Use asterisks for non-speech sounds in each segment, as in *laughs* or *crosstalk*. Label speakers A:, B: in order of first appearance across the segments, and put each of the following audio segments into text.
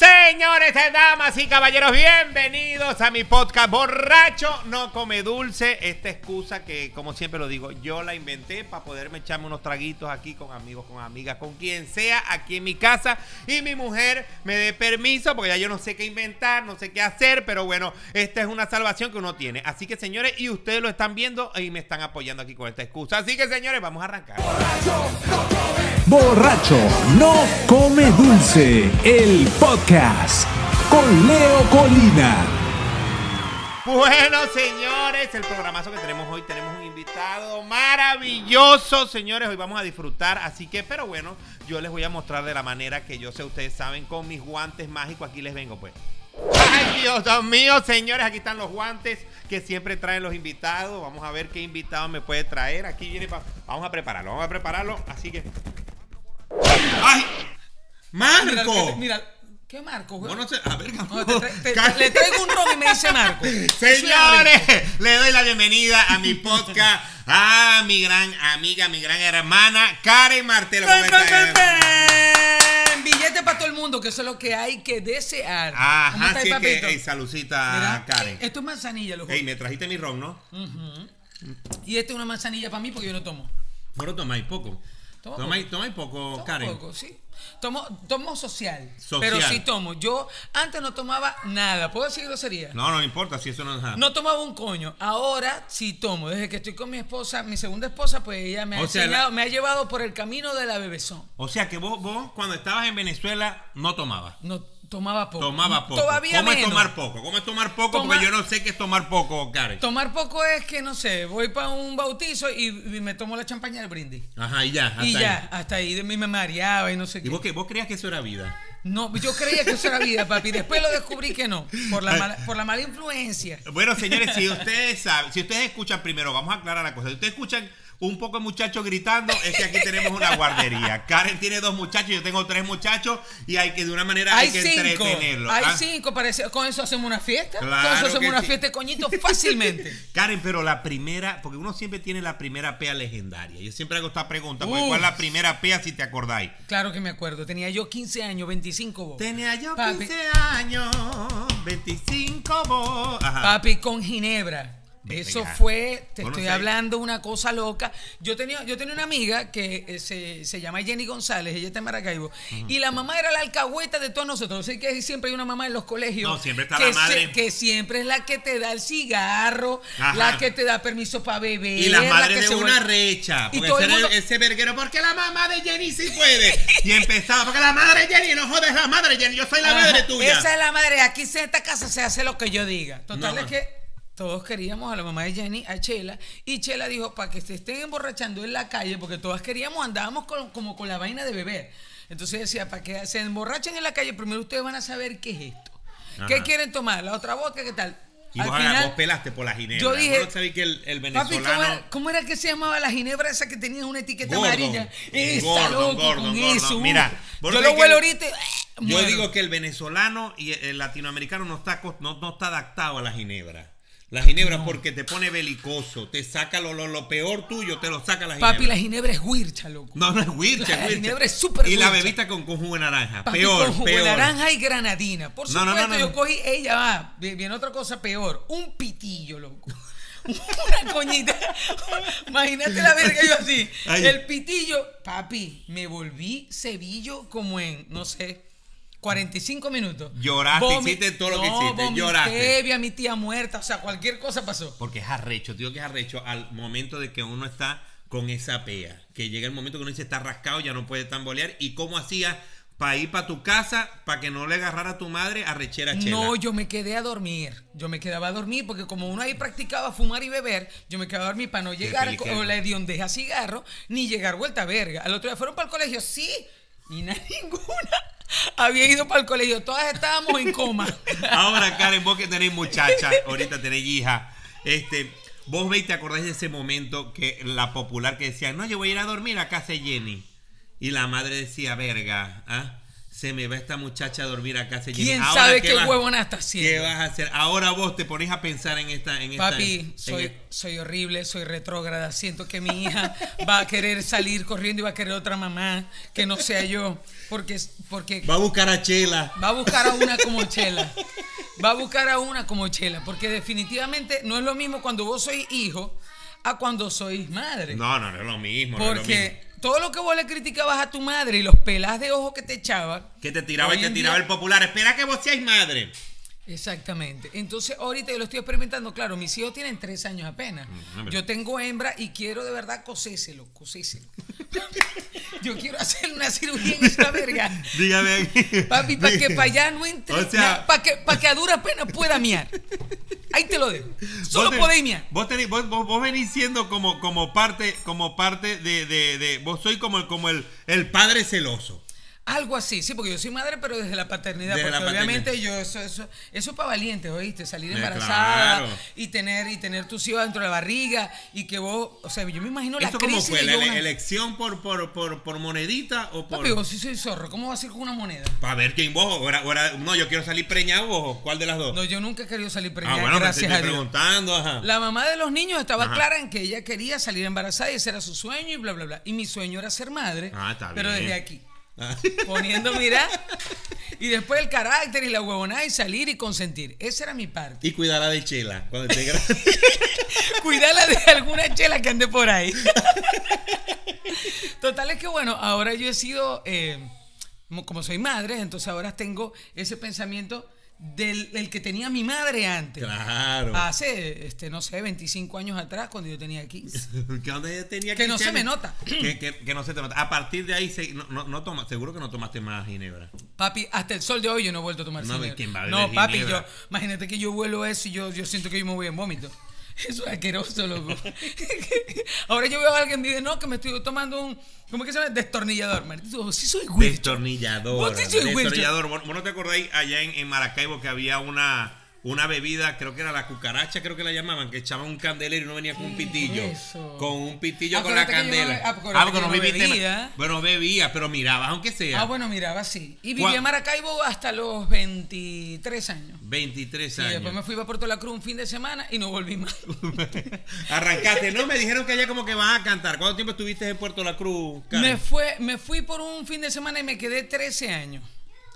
A: Señores, damas y caballeros, bienvenidos a mi podcast Borracho no come dulce. Esta excusa que, como siempre lo digo, yo la inventé para poderme echarme unos traguitos aquí con amigos, con amigas, con quien sea aquí en mi casa. Y mi mujer me dé permiso porque ya yo no sé qué inventar, no sé qué hacer, pero bueno, esta es una salvación que uno tiene. Así que, señores, y ustedes lo están viendo y me están apoyando aquí con esta excusa. Así que, señores, vamos a arrancar.
B: Borracho no come dulce, el podcast con Leo Colina.
A: Bueno, señores, el programazo que tenemos hoy, tenemos un invitado maravilloso, señores, hoy vamos a disfrutar, así que, pero bueno, yo les voy a mostrar de la manera que yo sé, ustedes saben, con mis guantes mágicos, aquí les vengo pues. Ay, Dios mío, señores, aquí están los guantes que siempre traen los invitados, vamos a ver qué invitado me puede traer, aquí viene, pa- vamos a prepararlo, vamos a prepararlo, así que... ¡Ay! ¡Marco!
C: Mira, mira, ¿qué Marco? güey?
A: Bueno, se- a ver,
C: No, te tra- te- le traigo un ron y me dice Marco. *laughs*
A: Señores, le doy la bienvenida a mi podcast, a mi gran amiga, mi gran hermana, Karen Martelo. ¿Cómo
C: ¡Pen, pen,
A: estás?
C: pen, pen! Billete para todo el mundo, que eso es lo que hay que desear. ¿Cómo
A: Ajá,
C: está
A: sí
C: el
A: que,
C: papito?
A: ey, saludcita,
C: Mira,
A: Karen.
C: Esto es manzanilla, loco.
A: Ey, me trajiste mi ron, ¿no?
C: Y esta es una manzanilla para mí porque yo no tomo.
A: Bueno, tomáis poco.
C: Toma
A: Tomáis tomáis poco,
C: Tomo
A: Karen.
C: poco, sí. Tomo, tomo social,
A: Social.
C: Pero sí tomo. Yo antes no tomaba nada. ¿Puedo decir grosería?
A: No, no importa si eso no es nada.
C: No tomaba un coño. Ahora sí tomo. Desde que estoy con mi esposa, mi segunda esposa, pues ella me ha
A: sea,
C: enseñado,
A: la-
C: me ha llevado por el camino de la bebezón.
A: O sea que vos, vos, cuando estabas en Venezuela, no tomabas.
C: No tomaba poco.
A: Tomaba poco.
C: Todavía
A: ¿Cómo es tomar poco? ¿Cómo es tomar poco?
C: Toma-
A: Porque yo no sé qué es tomar poco, Karen.
C: Tomar poco es que, no sé, voy para un bautizo y, y me tomo la champaña del brindis.
A: Ajá, y ya. hasta
C: y
A: ahí.
C: ya, hasta ahí de mí me mareaba y no sé
A: ¿Y
C: qué.
A: vos qué? ¿Vos creías que eso era vida?
C: No, yo creía que eso era vida, papi. Después lo descubrí que no, por la mala, por la mala influencia.
A: Bueno, señores, si ustedes saben, si ustedes escuchan primero, vamos a aclarar la cosa. Si ustedes escuchan un poco de muchachos gritando, es que aquí tenemos una guardería. Karen tiene dos muchachos, yo tengo tres muchachos y hay que de una manera hay,
C: Hay
A: que
C: cinco,
A: entretenerlos.
C: hay
A: ¿ah?
C: cinco, parece. Con eso hacemos una fiesta.
A: Claro
C: con eso hacemos una
A: sí.
C: fiesta de coñito fácilmente. *laughs*
A: Karen, pero la primera, porque uno siempre tiene la primera pea legendaria. Yo siempre hago esta pregunta, porque
C: Uf.
A: ¿cuál es la primera pea si te acordáis?
C: Claro que me acuerdo. Tenía yo 15 años, 25 vos.
A: Tenía yo
C: Papi.
A: 15 años, 25 vos. Ajá.
C: Papi, con Ginebra. Eso fue, te
A: Bueno,
C: estoy hablando una cosa loca. Yo tenía, yo tenía una amiga que eh, se, se llama Jenny González, ella está en Maracaibo, y la mamá era la alcahueta de todos nosotros. Sé que siempre hay una mamá en los colegios.
A: No, siempre está
C: que
A: la madre.
C: que siempre es la que te da el cigarro,
A: Ajá.
C: la que te da permiso para beber.
A: Y
C: la
A: madres
C: que
A: de una
C: vuelve-
A: recha.
C: Y
A: Porque
C: todo
A: ese,
C: mundo-
A: verguero, porque la mamá de Jenny sí puede. *laughs* Y empezaba, porque la madre de Jenny, no jodes la madre de Jenny, yo soy la
C: Ajá,
A: madre tuya.
C: Esa es la madre. Aquí en esta casa se hace lo que yo diga. Total
A: No.
C: es que todos queríamos a la mamá de Jenny, a Chela, y Chela dijo, para que se estén emborrachando en la calle, porque todas queríamos, andábamos con- como con la vaina de beber. Entonces decía, para que se emborrachen en la calle, primero ustedes van a saber qué es esto. ¿Qué quieren tomar? ¿La otra vodka? ¿Qué tal?
A: Y
C: Al
A: vos,
C: final,
A: vos pelaste por la ginebra.
C: yo dije,
A: no sabés que el, el
C: Papi,
A: venezolano...
C: ¿cómo era, cómo era que se llamaba la ginebra esa que tenía una etiqueta
A: Gordo.
C: amarilla? Esa,
A: Gordo,
C: loco,
A: gordo,
C: con
A: gordo.
C: eso.
A: Mira,
C: yo lo huelo
A: el-
C: ahorita. y, ¡eh!
A: Yo
C: muero.
A: digo que el venezolano y el latinoamericano no está, no, no está adaptado a la ginebra. La ginebra porque te pone belicoso, te saca lo, lo, lo peor tuyo, te lo saca la ginebra.
C: Papi, la ginebra es huircha, loco.
A: No, no es huircha,
C: La
A: huircha.
C: ginebra es súper
A: Y la
C: huircha.
A: bebiste con, con jugo de naranja.
C: Papi,
A: peor,
C: con jugo
A: peor.
C: de naranja y granadina. Por
A: No,
C: supuesto,
A: no,
C: yo cogí, ella va, vi- viene otra cosa peor, un pitillo, loco. *laughs* Una coñita. Imagínate la verga yo así.
A: Ay.
C: El pitillo, papi, me volví cebillo como en, no sé, 45 minutos.
A: Lloraste, hiciste todo lo que
C: No,
A: hiciste, lloraste.
C: vi a mi tía muerta, o sea, cualquier cosa pasó.
A: Porque es arrecho, digo que es arrecho al momento de que uno está con esa pea. Que llega el momento que uno dice está rascado, ya no puede tambolear. ¿Y cómo hacías para ir para tu casa, para que no le agarrara a tu madre arrechera chela?
C: No, yo me quedé a dormir. Yo me quedaba a dormir porque como uno ahí practicaba fumar y beber, yo me quedaba a dormir para no llegar con la hediondeja cigarro ni llegar vuelta verga. Al otro día fueron para el colegio, sí, y na- *laughs* ninguna había ido para el colegio. Todas estábamos en coma. *laughs*
A: Ahora, Karen, vos que tenéis muchacha, ahorita tenéis hija, este, vos veis, te acordáis de ese momento que la popular que decía, no, yo voy a ir a dormir a casa Jenny. Y la madre decía, verga, ¿ah? Se me va esta muchacha a dormir a casa.
C: ¿Quién
A: Ahora,
C: sabe qué
A: vas-
C: huevona está
A: ¿Qué
C: haciendo?
A: vas a hacer? Ahora vos te pones a pensar en esta... En esta
C: Papi,
A: en-
C: soy,
A: en-
C: soy horrible, soy retrógrada. Siento que mi hija va a querer salir corriendo y va a querer otra mamá que no sea yo. Porque, porque
A: Va a buscar a Chela.
C: va a buscar a una como Chela. Va a buscar a una como Chela. Porque definitivamente no es lo mismo cuando vos sois hijo a cuando sois madre.
A: No, no, no es lo mismo. no es lo
C: Porque todo lo que vos le criticabas a tu madre y los pelas de ojo que te echaba.
A: Que te tiraba y te tiraba el popular. Espera que vos seáis madre.
C: Exactamente. Entonces, ahorita yo lo estoy experimentando. Claro, mis hijos tienen tres años apenas.
A: hombre.
C: Yo tengo hembra y quiero de verdad coséselo, coséselo. *laughs* yo quiero hacer una cirugía en esa verga. *laughs*
A: Dígame aquí.
C: Papi, para que para allá no entre.
A: O sea-
C: para que, pa' que a dura pena pueda miar. Ahí te lo dejo. Solo podéis miar.
A: Vos, tenés- vos, vos- vos venís siendo como, como parte, como parte de, de, de- Vos sois como, como el, el padre celoso.
C: Algo así, sí, porque yo soy madre, pero desde la paternidad.
A: Desde
C: porque
A: la
C: obviamente yo, eso, eso, eso es para valientes, ¿oíste? Salir
A: Eh,
C: embarazada
A: claro.
C: y tener y tener tus hijos dentro de la barriga y que vos, o sea, yo me imagino la
A: ¿Esto cómo
C: crisis
A: fue?
C: de
A: ¿La
C: una-
A: elección por, por, por, por monedita o por.?
C: Papi, vos sí soy zorro, ¿cómo va a ser con una moneda?
A: Para ver quién vos. o era- no, yo quiero salir preñado vos. ¿Cuál de las dos?
C: No, yo nunca he querido salir
A: ah,
C: preñada,
A: bueno, me
C: gracias
A: estoy
C: a Dios.
A: preguntando. Ajá.
C: La mamá de los niños estaba
A: Ajá.
C: clara en que ella quería salir embarazada y ese era su sueño y bla, bla, bla. Y mi sueño era ser madre,
A: Ah, está
C: pero
A: bien.
C: desde aquí.
A: Ah. *laughs*
C: Poniendo, mira, y después el carácter y la huevonada y salir y consentir. Esa era mi parte.
A: Y cuidará de chela cuando esté grande. *laughs*
C: Cuidarla de alguna chela que ande por ahí. *laughs* Total es que bueno, ahora yo he sido, eh, como soy madre, entonces ahora tengo ese pensamiento del, del que tenía mi madre antes.
A: claro.
C: Hace, este, no sé, 25 años atrás, cuando yo tenía 15. *laughs*
A: Que tenía
C: Que no
A: 15
C: se me nota. *clears throat*
A: Que, que- que no se te nota. A partir de ahí, se- no, no, no toma, seguro que no tomaste más ginebra.
C: Papi, hasta el sol de hoy yo no he vuelto a tomar
A: No,
C: ginebra.
A: ¿quién va a
C: No, papi,
A: ginebra?
C: yo, imagínate que yo vuelo eso y yo, yo siento que yo me voy en vómito. Eso es asqueroso, loco. *laughs* Ahora yo veo a alguien y dice, no, que me estoy tomando un, ¿cómo es que se llama? Destornillador. Maldito, sí soy güey.
A: Destornillador.
C: Vos sí soy.
A: Destornillador. ¿Vos, vos no te acordáis allá en, en Maracaibo que había una, una bebida, creo que era la cucaracha, creo que la llamaban, que echaban un candelero y no venía con un
C: ¿Qué
A: pitillo.
C: es eso?
A: Con un pitillo con la
C: no
A: candela.
C: ah,
A: porque
C: que
A: no
C: bebía.
A: Bueno, bebía, pero mirabas, aunque sea.
C: Ah, bueno, miraba así. Y viví en Maracaibo hasta los 23 años.
A: 23
C: Y
A: años.
C: después me fui para Puerto La Cruz un fin de semana y no volví más. *laughs*
A: Arrancaste. No, me dijeron que allá como que van a cantar. ¿Cuánto tiempo estuviste en Puerto La Cruz, Karen?
C: Me, fue, me fui por un fin de semana y me quedé 13 años.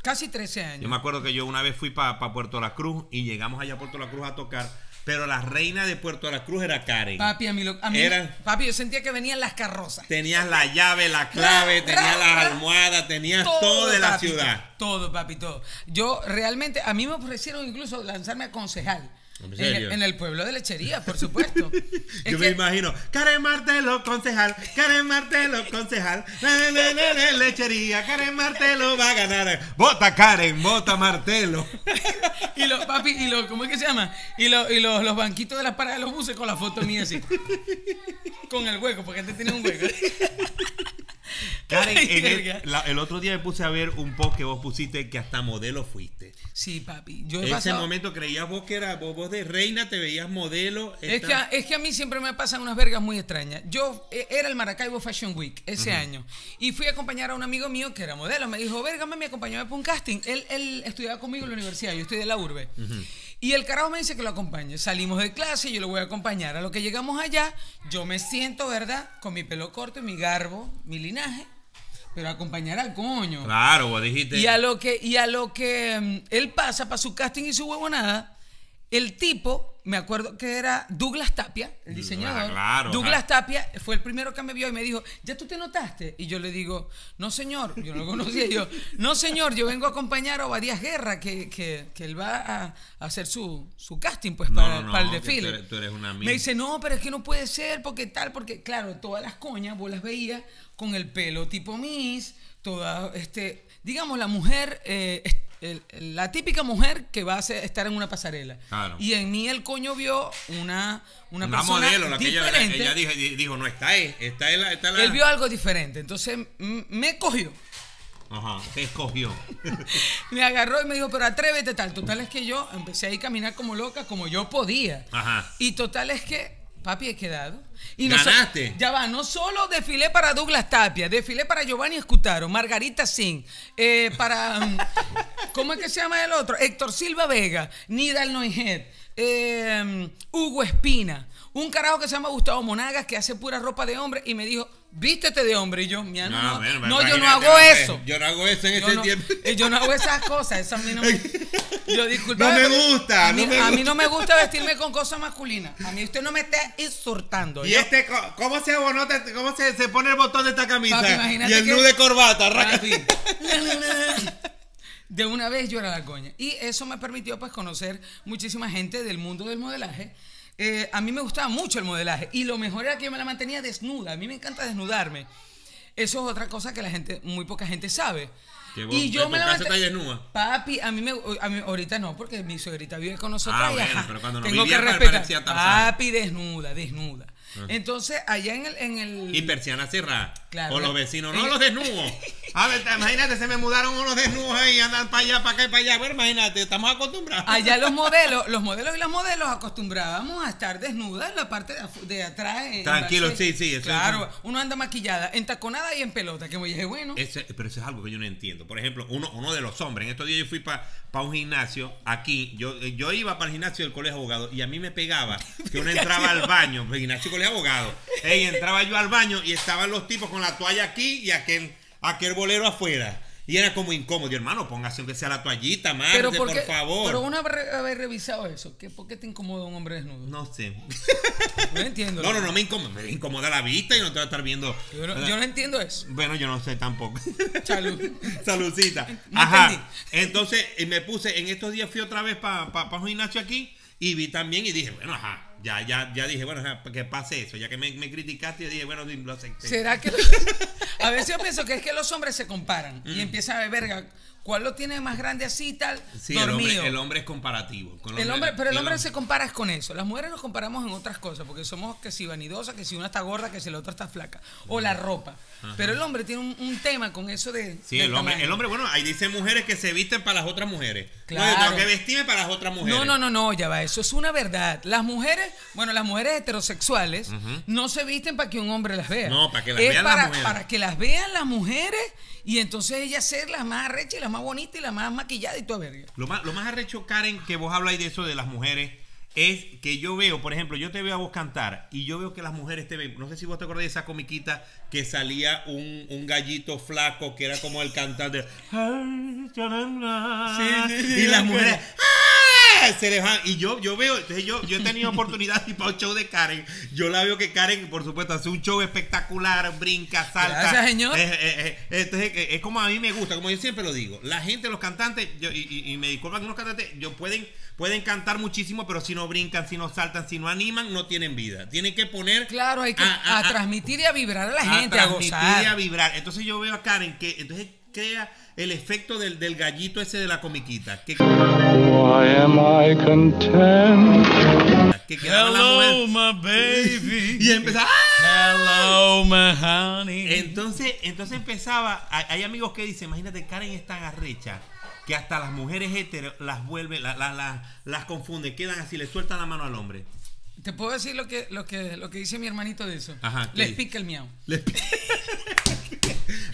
C: Casi 13
A: Yo
C: años.
A: me acuerdo que yo una vez fui para Puerto La Cruz y llegamos allá a Puerto La Cruz a tocar, pero la reina de Puerto La Cruz era Karen.
C: Papi, a mí, lo- a mí
A: Era-
C: papi, yo sentía que venían las carrozas.
A: Tenías la llave, la clave, tenías las almohadas, tenías todo, de la
C: papi,
A: ciudad.
C: Todo, papi, todo. Yo realmente, a mí me ofrecieron incluso lanzarme a concejal.
A: ¿En
C: En,
A: serio?
C: en el pueblo de Lechería, por supuesto. *laughs* Es
A: Yo me
C: que-
A: imagino, Karen Martelo, concejal, Karen Martelo, concejal, le, le, le, le, lechería, Karen Martelo va a ganar. Vota Karen, vota Martelo. *laughs*
C: y los papi, y los, ¿cómo es que se llama? Y, los, y los, los banquitos de las paradas de los buses con la foto mía así. con el hueco, porque antes tenía un hueco. *laughs* *laughs*
A: Karen, en el, la- el otro día me puse a ver un post que vos pusiste que hasta modelo fuiste.
C: Sí, papi. Yo he
A: En ese momento creías vos que era vos, vos de reina, te veías modelo.
C: Es que, a- es que a mí siempre me pasan unas vergas muy extrañas. Yo eh, era el Maracaibo Fashion Week ese año y fui a acompañar a un amigo mío que era modelo. Me dijo, verga, me acompañó para un casting. Él, él estudiaba conmigo en la universidad, yo estoy de la urbe. Y el carajo me dice que lo acompañe. Salimos de clase, yo lo voy a acompañar. A lo que llegamos allá, yo me siento, ¿verdad? Con mi pelo corto, mi garbo, mi linaje, pero acompañar al coño.
A: Claro, vos dijiste.
C: Y a lo que, y a lo que mm, él pasa para su casting y su huevonada, el tipo, me acuerdo que era Douglas Tapia, el diseñador.
A: claro,
C: Douglas. Tapia fue el primero que me vio y me dijo, ¿ya tú te notaste? Y yo le digo, no señor, yo no lo conocía. Yo, no señor, yo vengo a acompañar a Obadías Guerra, que, que, que él va a, a hacer su, su casting pues
A: No,
C: para,
A: no,
C: para el desfile.
A: tú eres- tú eres una
C: me dice, no, pero es que no puede ser, porque tal, porque claro, todas las coñas vos las veías con el pelo tipo Miss, toda, este, digamos, la mujer, eh, el- la típica mujer que va a ser- estar en una pasarela.
A: Claro.
C: Y en mí el coño vio una, una,
A: Una
C: persona
A: modelo, la que ella, la-
C: diferente.
A: ella dijo, dijo, no, está ahí, está la... Está la-
C: Él vio algo diferente, entonces me cogió.
A: Ajá, te escogió. *laughs*
C: Me agarró y me dijo, pero atrévete tal. Total es que yo empecé ahí a caminar como loca, como yo podía.
A: Ajá.
C: Y total es que Papi, he quedado. So-
A: ¿Ganaste?
C: ya va, no solo desfilé para Douglas Tapia, desfilé para Giovanni Escutaro, Margarita Singh, eh, para. mm, *laughs* ¿Cómo es que se llama el otro? Héctor Silva Vega, Nidal Noijet, eh, Hugo Espina. Un carajo que se llama Gustavo Monagas que hace pura ropa de hombre y me dijo, vístete de hombre. Y yo, mía, no, no,
A: bueno,
C: no, yo no hago eso.
A: Yo no hago eso en
C: Yo
A: ese
C: no,
A: tiempo.
C: eh, yo no hago esas *laughs* cosas, eso a mí no me... *laughs* Yo disculpa.
A: No me gusta,
C: A mí
A: no me
C: a mí
A: gusta.
C: no me gusta vestirme con cosas masculinas. A mí usted no me está insultando.
A: Y
C: Yo-
A: este, ¿cómo se abonota, cómo se, se pone el botón de esta camisa?
C: Papi,
A: y el nudo de corbata.
C: Papi. *laughs* De una vez yo era la coña. Y eso me permitió pues conocer muchísima gente del mundo del modelaje. Eh, a mí me gustaba mucho el modelaje y lo mejor era que yo me la mantenía desnuda. A mí me encanta desnudarme. Eso es otra cosa que la gente, muy poca gente sabe.
A: Que vos
C: y yo me la
A: casa
C: mante-
A: estás desnuda.
C: Papi, a mí me a mí, ahorita no, porque mi suegrita vive con nosotros.
A: Ah, bueno, pero cuando no
C: tengo
A: vivía,
C: que respetar. Papi, desnuda, desnuda. Entonces, allá en el, en el
A: Y persiana cerrada.
C: Claro.
A: O los vecinos, no
C: Eh.
A: los desnudos. *laughs* A ver, imagínate, se me mudaron unos desnudos ahí, andan para allá, para acá y para allá. Bueno, imagínate, estamos acostumbrados.
C: Allá los *laughs* modelos, los modelos y las modelos acostumbrábamos a estar desnudas en la parte de, atrás. en
A: Tranquilo, sí, sí, eso
C: Claro,
A: es-
C: uno anda maquillada, entaconada y en pelota, que me dije, bueno.
A: Ese- pero eso es algo que yo no entiendo. Por ejemplo, uno, uno de los hombres. En estos días yo fui para un gimnasio aquí. Yo, eh, yo iba para el gimnasio del colegio de abogados y a mí me pegaba *laughs* que uno entraba al baño, el gimnasio colegio de abogados. Ey, entraba yo al baño y estaban los tipos con la toalla aquí y aquel, aquel bolero afuera. Y era como incómodo. Y, hermano, póngase aunque sea la toallita, Marte,
C: pero
A: por favor.
C: pero haber, haber revisado eso. ¿Qué, ¿Por qué te incomoda un hombre desnudo?
A: No sé.
C: No entiendo.
A: No, no, no me incomoda. Me incomoda la vista y no te voy a estar viendo.
C: Yo no, yo no entiendo eso.
A: Bueno, yo no sé tampoco.
C: Salud. *laughs*
A: Saludcita.
C: No
A: Ajá.
C: entendí.
A: Entonces eh, me puse, en estos días fui otra vez para un gimnasio aquí y vi también y dije, bueno, ajá. Ya, ya, ya dije, bueno, que pase eso. Ya que me, me criticaste, yo dije, bueno, lo acepté.
C: ¿Será que.? *laughs* *laughs* a veces yo pienso que es que los hombres se comparan y empiezan a ver, verga, ¿cuál lo tiene más grande así tal?
A: Sí, el hombre, el hombre es comparativo. Con
C: El hombre, pero el hombre se compara con eso. Las mujeres nos comparamos en otras cosas, porque somos que si vanidosas, que si una está gorda, que si la otra está flaca. O la ropa. Pero el hombre tiene un, un tema con eso de.
A: Sí, el hombre,
C: tamaño.
A: el hombre, bueno, ahí dicen mujeres que se visten para las otras mujeres. No, yo
C: Claro.
A: tengo que vestirme para las otras mujeres.
C: No, no, no, no, ya va. Eso es una verdad. Las mujeres, bueno, las mujeres heterosexuales no se visten para que un hombre las vea.
A: No, para que las
C: Es
A: vean las mujeres.
C: para que las vean las mujeres y entonces ellas ser las más arrechas y las más bonitas y las más maquilladas y toda verga.
A: Lo más, lo más arrecho, Karen, que vos habláis de eso de las mujeres, es que yo veo, por ejemplo, yo te veo a vos cantar y yo veo que las mujeres te ven. No sé si vos te acordás de esa comiquita que salía un, un gallito flaco que era como el cantante.
C: sí, sí,
A: y las mujeres.
C: acuerdo.
A: ¡Ah! Se les van. Y yo, yo veo, entonces yo, yo he tenido oportunidad ir para un show de Karen. Yo la veo que Karen, por supuesto, hace un show espectacular, brinca, salta.
C: Gracias, señor.
A: Eh, eh, eh, entonces, es como a mí me gusta, como yo siempre lo digo. La gente, los cantantes, yo- y, y- y me disculpan que los cantantes, yo pueden, pueden cantar muchísimo, pero si no brincan, si no saltan, si no animan, no tienen vida. Tienen que poner.
C: Claro, hay que
A: a- a-
C: a,
A: a-
C: transmitir y a vibrar a la
A: a
C: gente, a,
A: transmitir
C: gozar.
A: y a vibrar. Entonces yo veo a Karen que entonces crea el efecto del, del gallito ese de la comiquita. Que,
D: Why am I content?
A: que quedaba la mujer.
C: my baby. *laughs*
A: Y empezaba. ¡ah!
C: Hello, my honey.
A: Entonces, entonces empezaba. Hay, amigos que dicen, imagínate, Karen es tan arrecha que hasta las mujeres heteros las vuelve, la- la- la- las confunde, quedan así, le sueltan la mano al hombre.
C: ¿Te puedo decir lo que, lo que, lo que dice mi hermanito de eso?
A: Ajá, ¿qué
C: Les pica el miau.
A: Les, pi- *laughs*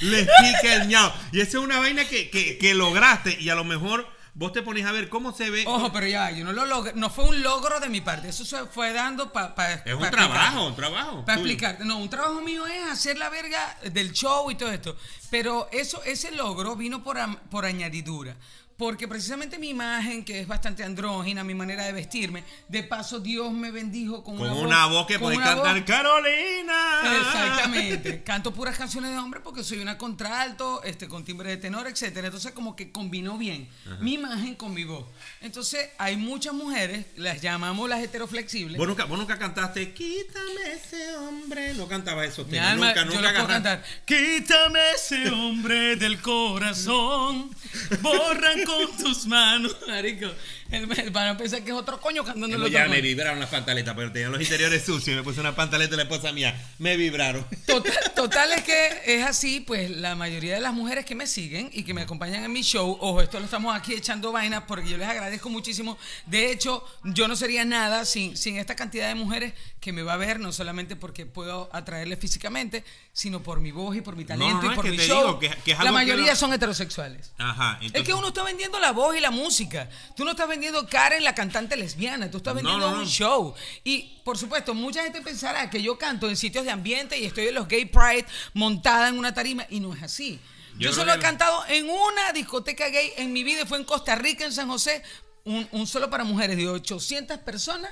A: les pica el ñao. Y esa es una vaina que, que- que lograste y a lo mejor vos te pones a ver cómo se ve.
C: Ojo, pero ya, yo no lo logré, no fue un logro de mi parte, eso se fue dando para
A: es un trabajo, un trabajo.
C: Para explicarte, no, un trabajo mío es hacer la verga del show y todo esto. Pero eso, ese logro vino por, por añadidura. Porque precisamente mi imagen, que es bastante andrógina, mi manera de vestirme, de paso Dios me bendijo con,
A: Con una voz que
C: una
A: cantar
C: voz-
A: Carolina.
C: Exactamente. *laughs* Canto puras canciones de hombre porque soy una contralto, este, con timbre de tenor, etcétera. Entonces como que combinó bien mi imagen con mi voz. Entonces hay muchas mujeres, las llamamos las heteroflexibles.
A: ¿Vos nunca, vos nunca cantaste Quítame ese hombre. No cantaba eso.
C: Mi alma,
A: nunca,
C: yo
A: nunca
C: lo puedo cantar. Quítame ese hombre del corazón, *laughs* borran con tus manos, marico. El- el- Van a pensar que es otro coño cantando el
A: Ya me vibraron las pantaletas, pero tenían los interiores sucios. y Me puse una pantaleta de la esposa mía. Me vibraron.
C: Total, *laughs* total es que es así, pues la mayoría de las mujeres que me siguen y que me acompañan en mi show, ojo, esto lo estamos aquí echando vainas porque yo les agradezco muchísimo. De hecho, yo no sería nada sin, sin esta cantidad de mujeres que me va a ver, no solamente porque puedo atraerles físicamente, sino por mi voz y por mi talento
A: no,
C: y
A: es
C: por mi
A: te
C: show.
A: digo que- que es
C: la mayoría
A: lo-
C: son heterosexuales.
A: Ajá.
C: Es
A: entonces-
C: que uno está vendiendo la voz y la música. Tú no estás vendiendo Karen, la cantante lesbiana. Tú estás vendiendo
A: no, no.
C: un show. Y, por supuesto, mucha gente pensará que yo canto en sitios de ambiente y estoy en los Gay Pride montada en una tarima. Y no es así.
A: Yo
C: solo he cantado en una discoteca gay en mi vida. Fue en Costa Rica, en San José. Un, un solo para mujeres de 800 personas.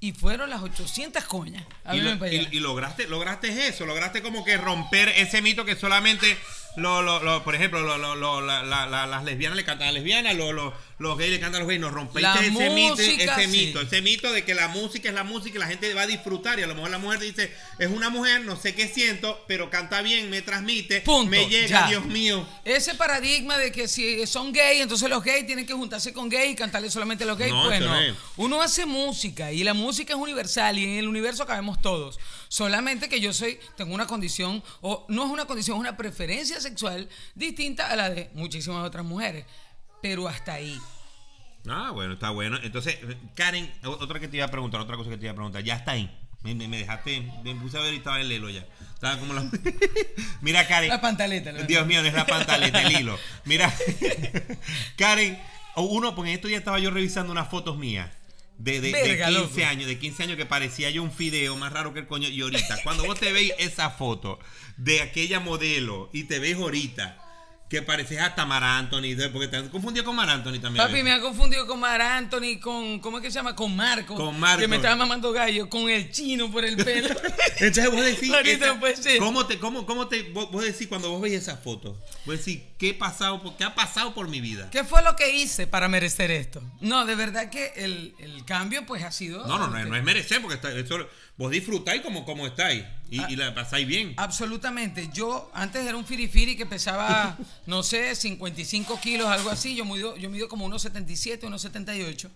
C: Y fueron las 800 coñas.
A: Lo- y- y lograste, lograste eso, lograste como que romper ese mito que solamente, lo, lo- lo- por ejemplo, lo- lo- lo- la- la- la- las lesbianas le cantan a lesbianas, lo- lo- los gays le cantan a los gays, nos rompiste ese, mito, ese
C: sí.
A: mito, ese mito de que la música es la música y la gente va a disfrutar y a lo mejor la mujer dice, es una mujer, no sé qué siento, pero canta bien, me transmite,
C: Punto,
A: me llega,
C: ya.
A: Dios mío.
C: Ese paradigma de que si son gay, entonces los gays tienen que juntarse con gay y cantarle solamente a los gays,
A: No,
C: pues no. Uno hace música y la música es universal y en el universo cabemos todos. Solamente que yo soy, tengo una condición, o no es una condición, es una preferencia sexual distinta a la de muchísimas otras mujeres. Pero hasta ahí.
A: Ah, bueno, está bueno. Entonces, Karen, otra que te iba a preguntar, otra cosa que te iba a preguntar, ya está ahí. Me, me- me dejaste, me puse a ver y estaba el lelo ya. Estaba como la... *laughs* Mira, Karen.
C: La pantaleta. la
A: Dios mío, no es la pantaleta, el hilo. Mira, *laughs* Karen, uno, porque en estos días estaba yo revisando unas fotos mías. De, de, de
C: Verga,
A: 15
C: loco.
A: años, de 15 años que parecía yo un fideo más raro que el coño. Y ahorita, cuando vos te veis esa foto de aquella modelo y te ves ahorita que pareces hasta Mar Anthony, porque te has confundido con Mar Anthony también.
C: Papi, me ha confundido con Mar Anthony, con, ¿cómo es que se llama? Con Marco.
A: Con Marco.
C: Que me estaba mamando gallo, con el chino por el pelo. *laughs*
A: Entonces vos decís,
C: no ser.
A: ¿cómo te, cómo, cómo te, vos, vos decís cuando vos veis esa foto? Vos decís, ¿qué, pasado, por- ¿qué ha pasado por mi vida?
C: ¿Qué fue lo que hice para merecer esto? No, de verdad que el, el cambio pues ha sido...
A: No, no, no, no es merecer, porque está, eso, vos disfrutáis como, como estáis y,
C: Ah.
A: y la pasáis bien.
C: Absolutamente. Yo antes era un firifiri que pesaba, *laughs* no sé, 55 kilos, algo así. Yo mido, yo mido como unos 77, unos 78.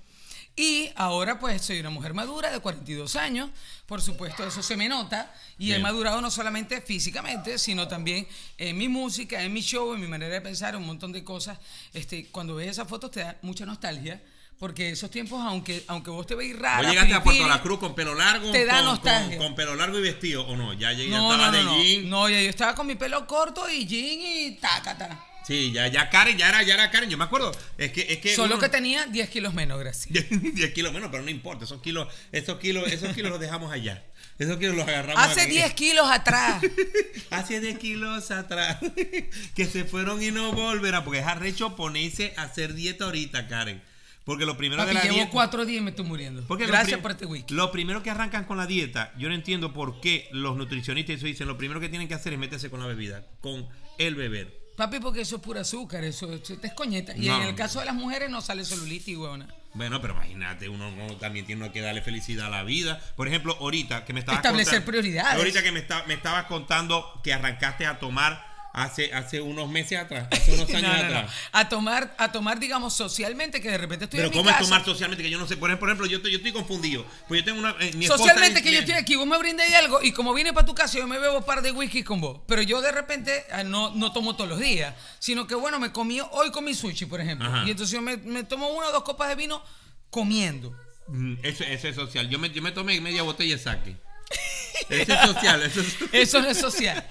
C: Y ahora pues soy una mujer madura de 42 años. Por supuesto, eso se me nota. Y he madurado no solamente físicamente, sino también en mi música, en mi show, en mi manera de pensar, un montón de cosas. Este, cuando ves esas fotos te da mucha nostalgia. Porque esos tiempos, aunque, aunque vos te veis rara,
A: Vos llegaste a Puerto La Cruz con pelo largo,
C: te da
A: con,
C: nostalgia.
A: con- con pelo largo y vestido, ¿o no? Ya llegué,
C: No,
A: estaba
C: no, no,
A: de jean.
C: No, ya yo estaba con mi pelo corto y jean y tacata.
A: Sí, ya, ya Karen, ya era, ya era Karen, yo me acuerdo. Es que, es que
C: Solo
A: uno-
C: que tenía 10 kilos menos, gracias. *laughs*
A: 10 kilos menos, pero no importa, esos kilos, esos kilos, esos kilos los dejamos allá. Esos kilos los agarramos
C: Hace
A: aquí.
C: 10 kilos atrás. *laughs*
A: Hace 10 kilos atrás. *laughs* que se fueron y no volverán. Porque es arrecho ponerse a hacer dieta ahorita, Karen. Porque lo primero
C: Papi,
A: de la
C: llevo
A: dieta.
C: cuatro días y me estoy muriendo.
A: Porque
C: Gracias por este wiki.
A: Lo primero que arrancan con la dieta, yo no entiendo por qué los nutricionistas eso dicen, lo primero que tienen que hacer es meterse con la bebida, con el beber.
C: Papi, porque eso es pura azúcar, eso, eso te escoñeta. Y
A: No.
C: en el caso de las mujeres no sale celulitis, huevona.
A: Bueno, pero imagínate, uno, uno también tiene que darle felicidad a la vida. Por ejemplo, ahorita que me estabas
C: Establecer
A: contando-
C: prioridades.
A: Ahorita que me, está- me estabas contando que arrancaste a tomar hace, hace unos meses atrás, *laughs* hace unos años
C: No, no, no.
A: atrás.
C: A tomar, a tomar, digamos, socialmente, que de repente estoy
A: Pero
C: en mi
A: ¿cómo es tomar socialmente? Que yo no sé. Por ejemplo, yo, estoy, yo estoy confundido. Pues yo tengo una... eh, mi
C: Socialmente que yo estoy aquí, vos me brindes algo y como vine para tu casa yo me bebo un par de whisky con vos. Pero yo de repente ah, no, no tomo todos los días, sino que bueno, me comí, hoy comí sushi, por ejemplo.
A: Ajá.
C: Y entonces yo me, me tomo una o dos copas de vino comiendo.
A: Mm, Eso, eso es social. Yo me, yo me tomé media botella de saque. *laughs* Eso es social. Eso es...
C: Eso no es social.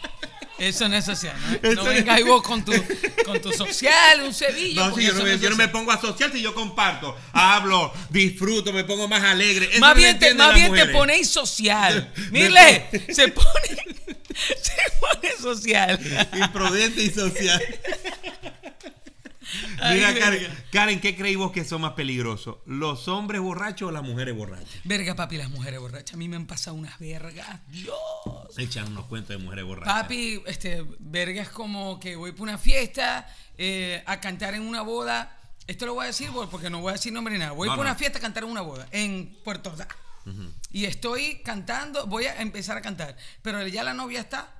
C: Eso no es social. No, no vengas vos con tu, con tu social, un cebillo.
A: No, sí, yo, no, me,
C: es
A: yo no me
C: social.
A: pongo a social si yo comparto. Hablo, disfruto, me pongo más alegre. Eso
C: Más
A: no
C: bien, te, más bien te ponéis social. *laughs* Mire, se pone, *laughs* se pone social.
A: Imprudente y social. *laughs* Mira. Karen, Karen, ¿qué creéis vos que son más peligrosos? ¿Los hombres borrachos o las mujeres borrachas?
C: Verga, papi, las mujeres borrachas. A mí me han pasado unas vergas. Dios.
A: Echan unos cuentos de mujeres borrachas.
C: Papi, este, verga es como que voy para una fiesta, eh, a cantar en una boda. Esto lo voy a decir porque no voy a decir nombre ni nada. Voy
A: No,
C: para
A: no.
C: una fiesta a cantar en una boda en Puerto Ordaz. Y estoy cantando, voy a empezar a cantar. Pero ya la novia está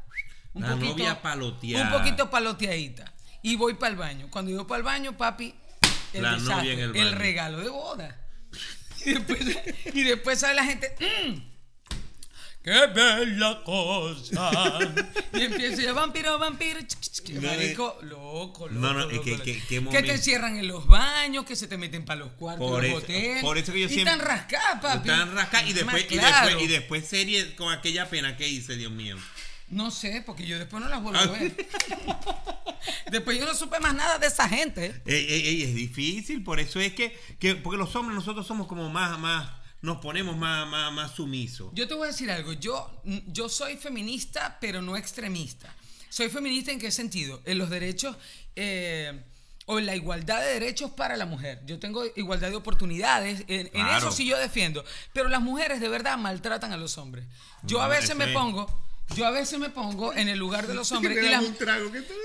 C: un
A: La
C: poquito,
A: novia paloteada.
C: Un poquito paloteadita. Y voy para el baño. Cuando yo para el baño, papi, el
A: La novia
C: desastre,
A: en el
C: regalo de boda. Y después, y después sale la gente, "Mm, ¡Qué bella cosa! y empieza ya, vampiro, vampiro.
A: No,
C: marico, loco, loco.
A: No, no,
C: loco,
A: que-
C: loco.
A: que-
C: que
A: momento.
C: te encierran en los baños, que se te meten para los cuartos
A: Por
C: de
A: eso,
C: los hoteles.
A: por eso que yo
C: y
A: siempre.
C: tan rascada, papi.
A: Tan rascada. Y después, y,
C: claro.
A: después, y después serie con aquella pena que hice, Dios mío.
C: No sé, porque yo después no las vuelvo
A: Ah.
C: a ver. *laughs* después yo no supe más nada de esa gente.
A: Ey, ey, ey, es difícil, por eso es que, que. Porque los hombres, nosotros somos como más. más nos ponemos más, más, más sumisos.
C: Yo te voy a decir algo. Yo, yo soy feminista, pero no extremista. Soy feminista en qué sentido? En los derechos eh, o en la igualdad de derechos para la mujer. Yo tengo igualdad de oportunidades. En, eso sí yo defiendo. Pero las mujeres de verdad maltratan a los hombres. Yo a veces me
A: es-
C: pongo. Yo a veces me pongo en el lugar de los *laughs* hombres. y las-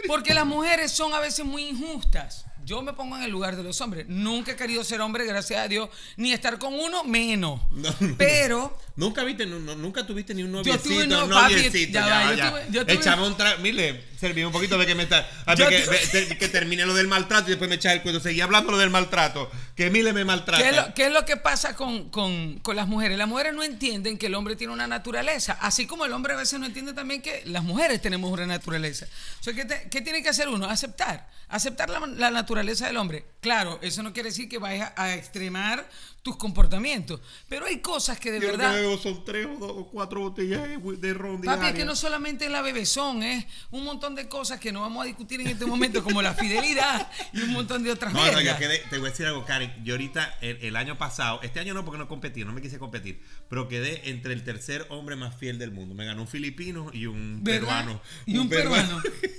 C: porque las mujeres son a veces muy injustas. Yo me pongo en el lugar de los hombres. Nunca he querido ser hombre, gracias a Dios, ni estar con uno, menos. *laughs*
A: No.
C: Pero
A: Nunca viste, nu- nunca tuviste ni un
C: Yo
A: noviecito,
C: tuve no-
A: un
C: papi,
A: noviecito.
C: ya
A: ya,
C: va, yo tuve- yo tuve-
A: Échame un trago. Mire, serví un poquito de que me está. *laughs* A ver, que,
C: tuve-
A: que termine lo del maltrato y después me echa el cuento. Seguí hablando lo del maltrato. Que Mile me maltrata.
C: ¿Qué es, lo, qué es lo que pasa con, con- con las mujeres? Las mujeres no entienden que el hombre tiene una naturaleza, así como el hombre a veces no entiende también que las mujeres tenemos una naturaleza. O sea, ¿qué, te- qué tiene que hacer uno? Aceptar. Aceptar la, la naturaleza del hombre. Claro, eso no quiere decir que vayas a, extremar tus comportamientos, pero hay cosas que de
A: Yo lo que
C: verdad...
A: son tres o dos o cuatro botellas de, ron
C: Papi, es que no solamente es la bebezón, es un montón de cosas que no vamos a discutir en este momento, como la fidelidad y un montón de otras
A: No, no, quedé, te voy a decir algo, Karen. Yo ahorita, el, el año pasado, este año no porque no competí, no me quise competir, pero quedé entre el tercer hombre más fiel del mundo. Me ganó un filipino y un
C: ¿Verdad?
A: peruano.
C: Y un, peruano. *laughs*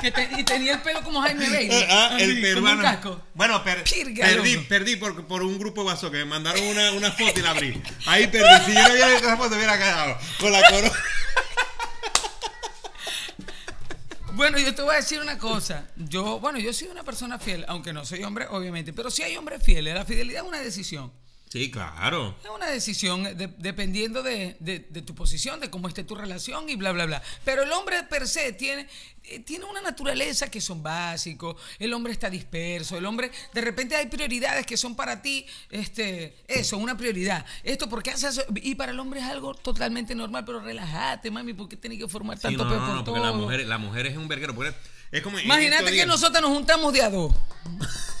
C: que te- y tenía el pelo como Jaime Bailey.
A: Ah,
C: así,
A: el peruano.
C: casco.
A: Bueno, per- perdí, perdí por, por un grupo de WhatsApp que me mandaron una, una foto y la abrí. Ahí perdí. Si yo no hubiera visto esa foto, hubiera quedado con la corona.
C: Bueno, yo te voy a decir una cosa. Yo, bueno, yo soy una persona fiel, aunque no soy hombre, obviamente, pero sí hay hombres fieles. La fidelidad es una decisión.
A: Sí, claro.
C: Es una decisión de- dependiendo de, de- de tu posición, de cómo esté tu relación y bla, bla, bla. Pero el hombre per se tiene, eh, tiene una naturaleza que son básicos. El hombre está disperso. El hombre, de repente hay prioridades que son para ti, este, eso, una prioridad. Esto, porque haces eso? Y para el hombre es algo totalmente normal, pero relájate, mami, ¿por qué tienes que formar
A: Sí,
C: tanto
A: no, no, no, porque la mujer, la mujer es un verguero. porque Es como en
C: Imagínate que nosotros nos juntamos de a dos.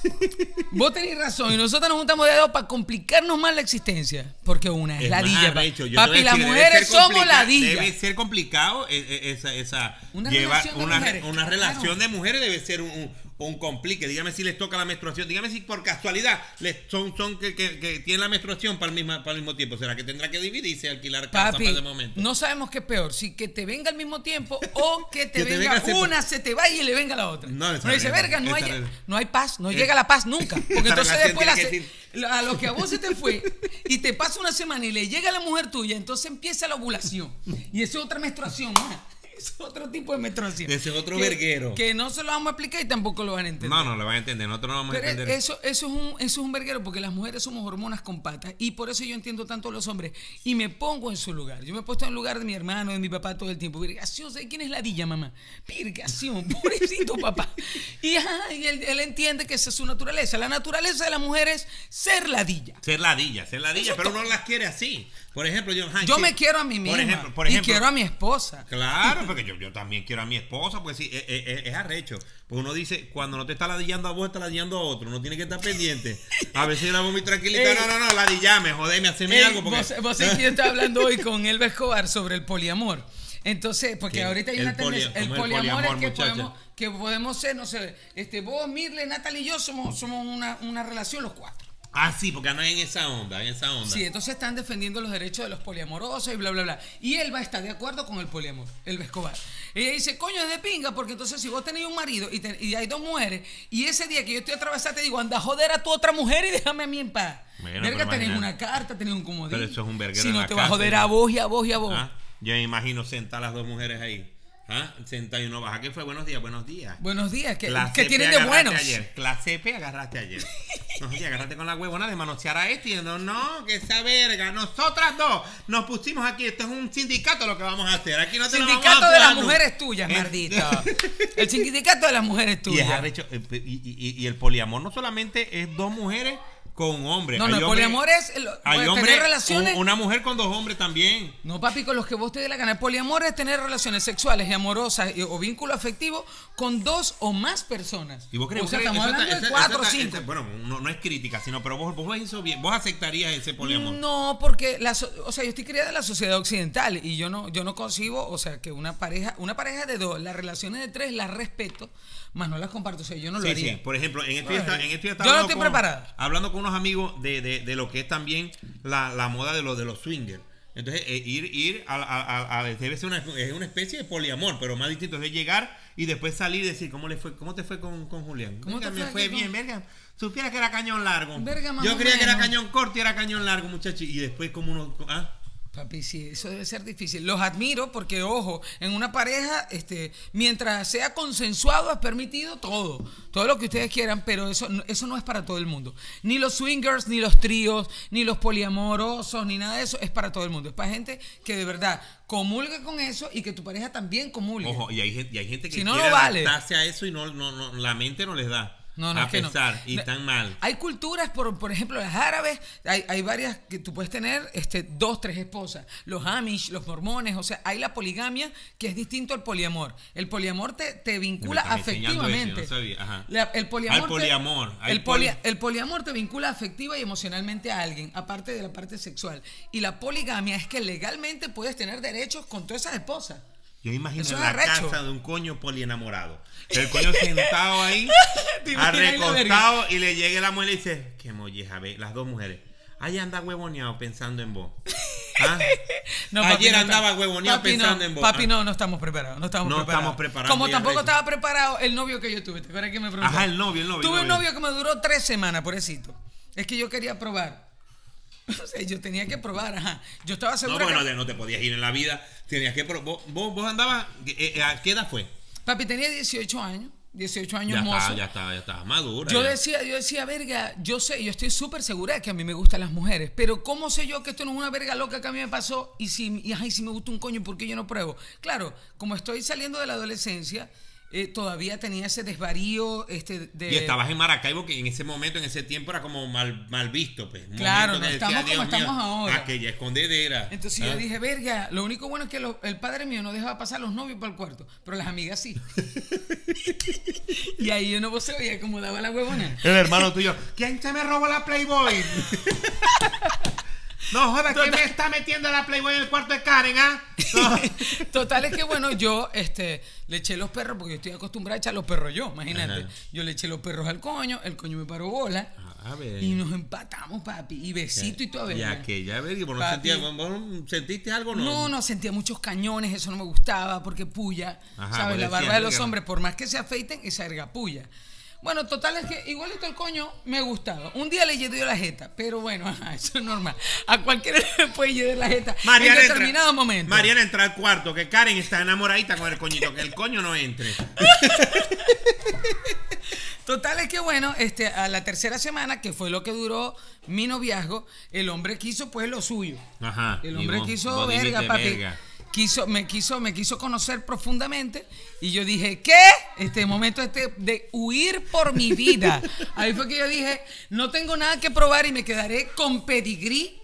C: *laughs* Vos tenés razón, y nosotros nos juntamos de a dos para complicarnos más la existencia. Porque una es,
A: Es
C: ladilla. Papi, las
A: decir,
C: mujeres somos ladillas.
A: Debe ser complicado eh, eh, esa, esa
C: Una
A: llevar
C: relación de
A: una,
C: mujeres,
A: una
C: claro.
A: relación de mujeres debe ser un, un, un complique. Dígame si les toca la menstruación. Dígame si por casualidad les son, son que, que, que tienen la menstruación para el, mismo, para el mismo tiempo. ¿Será que tendrá que dividirse y alquilar casa
C: Papi,
A: para de momento?
C: no sabemos qué es peor, si que te venga al mismo tiempo *laughs* o que te
A: Que te
C: venga, una, se te vaya y le venga la otra.
A: No,
C: Uno dice, verga, no hay, no paz, no
A: Eh,
C: llega la paz nunca. Porque entonces después la se- a lo que a vos se te fue *laughs* y te pasa una semana y le llega la mujer tuya, entonces empieza la ovulación. Y es otra menstruación más. Es otro tipo de menstruación.
A: Ese es otro
C: Que-
A: verguero.
C: Que no se lo vamos a explicar y tampoco lo van a entender.
A: No, no, lo van a entender. Nosotros no vamos a entender.
C: eso, eso, es un, eso es un verguero porque las mujeres somos hormonas con patas y por eso yo entiendo tanto a los hombres y me pongo en su lugar. Yo me he puesto en el lugar de mi hermano, de mi papá todo el tiempo. Virgación, ¿sabes quién es la dilla, mamá? Virgación, *laughs* pobrecito papá. Y, ajá, y él, él entiende que esa es su naturaleza. La naturaleza de la mujer es ser ladilla.
A: Ser ladilla, ser ladilla, pero uno las quiere así. Por ejemplo, yo, ajá,
C: Yo me quiero a mí misma
A: Por ejemplo, por
C: y
A: ejemplo,
C: quiero a mi esposa.
A: Claro, *laughs* porque yo, yo también quiero a mi esposa, pues sí, es, es- es arrecho. Pues uno dice, cuando no te está ladillando a vos, está ladillando a otro. Uno tiene que estar pendiente. A veces la voy muy tranquilita.
C: Ey.
A: No, no, no, ladillame, jodeme, haceme
C: Ey,
A: algo. Porque...
C: Vos, vos sabés que estaba hablando hoy con Elba Escobar sobre el poliamor. Entonces, porque
A: ¿Qué?
C: ahorita hay
A: El
C: una tendencia.
A: poli-
C: El
A: ¿cómo es el
C: poliamor,
A: poliamor,
C: es que
A: muchacha?
C: podemos, que podemos ser, no sé, este, vos, Mirle, Natalie y yo somos, somos una, una relación los cuatro.
A: Ah, sí, porque no en esa onda, en esa onda.
C: Sí, entonces están defendiendo los derechos de los poliamorosos y bla, bla, bla. Y Elba está de acuerdo con el poliamor, Elba Escobar. Ella dice, coño, es de pinga, porque entonces si vos tenés un marido y, te- y hay dos mujeres, y ese día que yo estoy atravesada te digo, anda a joder a tu otra mujer y déjame a mí en paz.
A: Bueno,
C: Verga, tenés
A: imagínate.
C: una carta, tenés un comodín.
A: Pero eso es un verguero
C: Si no te va a joder
A: ¿no?
C: a vos y a vos y a vos.
A: ¿Ah? Yo me imagino sentar a las dos mujeres ahí. ¿Ah? Sentar y uno baja. ¿Qué fue? Buenos días, buenos días.
C: Buenos días, ¿qué, qué tienen de
A: agarraste
C: buenos?
A: Ayer. Clase P agarraste ayer. No, oye, agárrate con la huevona de manosear a este. Y no, no, que esa verga. Nosotras dos nos pusimos aquí. Esto es un sindicato lo que vamos a hacer. Aquí no te lo vamos a
C: Sindicato de las mujeres tuyas, maldito. *laughs* El sindicato de las mujeres
A: Y, es
C: tuyas.
A: eh, y, y- y el poliamor no solamente es dos mujeres con hombres.
C: No, no, el
A: hombres-
C: poliamor es el-
A: Hay
C: tener
A: hombres,
C: relaciones.
A: un- una mujer con dos hombres también.
C: No, papi, con los que vos te dé la gana. El poliamor es tener relaciones sexuales y amorosas y- o vínculo afectivo con dos o más personas.
A: ¿Y vos crees
C: o sea, estamos hablando
A: está-
C: de cuatro o
A: está-
C: cinco.
A: bueno, no, no es crítica, sino, pero vos, vos eso bien. Vos aceptarías ese poliamor.
C: No, porque la, o sea, yo estoy criada en la sociedad occidental y yo no, yo no concibo, o sea, que una pareja, una pareja de dos, las relaciones de tres las respeto, más no las comparto, o sea, yo no lo
A: Sí,
C: haría.
A: sí. Por ejemplo, en esto ya está, en esto ya está
C: Yo no
A: hablando
C: estoy
A: con-
C: preparada.
A: Hablando con unos amigos de, de, de lo que es también la, la moda de, lo, de los swingers. Entonces, eh, ir, ir a, a, a- a- debe ser una, es una especie de poliamor, pero más distinto. Es llegar y después salir y decir, ¿cómo le fue? ¿Cómo te fue con, con Julián?
C: ¿Cómo
A: Verga,
C: te
A: me
C: fue
A: fue
C: aquí
A: bien,
C: con-
A: verga. Supiera que era cañón largo.
C: Verga,
A: Yo creía que era cañón corto y era cañón largo, muchacho. Y después como uno... ¿ah?
C: Papi, sí, eso debe ser difícil. Los admiro porque, ojo, en una pareja, este, mientras sea consensuado, es permitido todo, todo lo que ustedes quieran, pero eso, no- eso no es para todo el mundo. Ni los swingers, ni los tríos, ni los poliamorosos, ni nada de eso, es para todo el mundo. Es para gente que de verdad comulgue con eso y que tu pareja también comulgue.
A: Ojo, y hay, gente- y hay gente que
C: Si no,
A: quiere
C: no vale.
A: adaptarse a eso y no, no, no, la mente no les da.
C: No, no,
A: a
C: es que no.
A: pesar, y están mal.
C: Hay culturas, por, por ejemplo, las árabes, hay, hay varias que tú puedes tener este, dos, tres esposas. Los Amish, los mormones, o sea, hay la poligamia que es distinto al poliamor. El poliamor te, te vincula
A: eso,
C: afectivamente.
A: no sabía, ajá.
C: La- el poliamor,
A: Al
C: te-
A: poliamor, hay
C: el, poli-
A: poli-
C: el poliamor te vincula afectiva y emocionalmente a alguien, aparte de la parte sexual. Y la poligamia es que legalmente puedes tener derechos con todas esas esposas.
A: Yo imagino en la
C: arrecho.
A: casa de un coño polienamorado. El coño *laughs* sentado ahí,
C: ¿Te imaginas ahí la
A: arrecostado, y le llega la mujer y dice, qué molleja, ve, las dos mujeres. Ahí anda huevoneado pensando en vos. ¿Ah? *laughs*
C: No,
A: Ayer
C: no
A: andaba huevoneado pensando
C: no,
A: en vos.
C: Papi,
A: Ah.
C: no, no estamos preparados. No estamos
A: No
C: preparados.
A: estamos preparados,
C: Como tampoco estaba preparado el novio que yo tuve. ¿Te acuerdas que me preguntó?
A: Ajá, el novio, el novio,
C: Tuve
A: el
C: un
A: novio.
C: novio que me duró tres semanas, pobrecito. Es que yo quería probar. *laughs* O sea, yo tenía que probar, ajá. Yo estaba
A: No,
C: segura
A: bueno,
C: que...
A: no te podías ir en la vida. Tenías que... pro- Vos, andabas... eh, eh, ¿A qué edad fue?
C: Papi tenía 18 años. 18 años
A: Ya
C: mozo.
A: estaba, ya estaba, ya estaba madura.
C: Yo
A: ya.
C: decía, yo decía, verga, yo sé, yo estoy súper segura de que a mí me gustan las mujeres, pero ¿cómo sé yo que esto no es una verga loca que a mí me pasó? Y si, y, ajá, y si me gusta un coño, ¿por qué yo no pruebo? Claro, como estoy saliendo de la adolescencia, eh, todavía tenía ese desvarío este, de...
A: Y estabas en Maracaibo, que en ese momento, en ese tiempo, era como mal, mal visto, pues. Un
C: Claro, no estamos como
A: "Dios mío,
C: estamos ahora".
A: Aquella escondedera.
C: Entonces
A: ¿Ah?
C: yo dije, verga, lo único bueno es que lo- el padre mío no dejaba pasar a los novios para el cuarto, pero las amigas sí. *laughs* y ahí yo no se veía cómo daba la huevona.
A: El hermano tuyo, ¿quién se me robó la Playboy? *laughs* no joda, ¿quién me está metiendo la Playboy en el cuarto de Karen, ah? No. *laughs*
C: Total es que bueno, yo este, le eché los perros, porque yo estoy acostumbrada a echar los perros yo, imagínate.
A: Ajá.
C: Yo le eché los perros al coño, el coño me paró bola.
A: A ver.
C: Y nos empatamos, papi. Y besito y todo.
A: Y
C: verga.
A: aquella vez, vos no
C: Papi.
A: sentías, vos- sentiste algo, no?
C: No, no, sentía muchos cañones, eso no me gustaba, porque puya,
A: Ajá,
C: ¿sabes? La barba de los hombres, por más que se afeiten, esa erga puya. Bueno, total es que igualito el coño me gustaba. Un día le llevé la jeta, pero bueno, *laughs* ajá, eso es normal. A cualquiera le puede llevar la jeta
A: Mariana
C: en
A: entra-
C: determinado momento.
A: Mariana entra al cuarto, que Karen está enamoradita con el coñito, que el coño no entre. *laughs*
C: Total es que bueno, este, a la tercera semana, que fue lo que duró mi noviazgo, el hombre quiso pues lo suyo.
A: Ajá.
C: El hombre quiso verga, papi.
A: verga.
C: Quiso, me quiso, me quiso conocer profundamente y yo dije, ¿qué? Este momento este de huir por mi vida. *laughs* Ahí fue que yo dije, no tengo nada que probar y me quedaré con pedigrí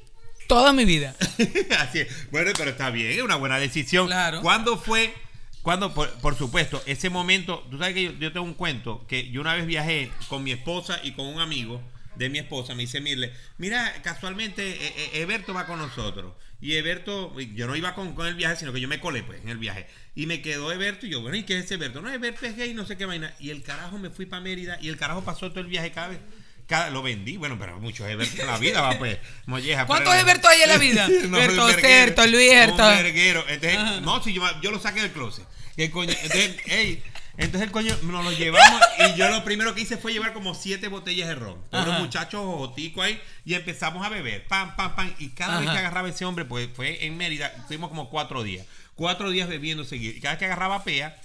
C: toda mi vida. *laughs*
A: Así es. Bueno, pero está bien, es una buena decisión.
C: Claro.
A: ¿Cuándo fue? Cuando, por, por supuesto, ese momento, tú sabes que yo, yo tengo un cuento que yo una vez viajé con mi esposa y con un amigo de mi esposa, me dice Mirle, mira, casualmente eh, eh, Eberto va con nosotros. Y Eberto, yo no iba con, con el viaje, sino que yo me colé pues en el viaje. Y me quedó Eberto y yo, bueno, ¿y qué es ese Eberto? No, Eberto es gay, no sé qué vaina. Y el carajo me fui para Mérida y el carajo pasó todo el viaje cada vez. Cada, lo vendí, bueno, pero muchos Eberto en la vida, va pues, molleja.
C: ¿Cuántos Eberto hay en la vida? *laughs*
A: No,
C: Berto Certo, Luis.
A: Entonces, no, si yo, yo lo saqué del closet. Coño, entonces, *laughs* ey, entonces el coño nos lo llevamos y yo lo primero que hice fue llevar como siete botellas de ron. Todos los muchachos joticos ahí y empezamos a beber. Pam, pam, pam. Y cada vez que agarraba ese hombre, pues fue en Mérida, fuimos como cuatro días. Cuatro días bebiendo seguido. Y cada vez que agarraba pea,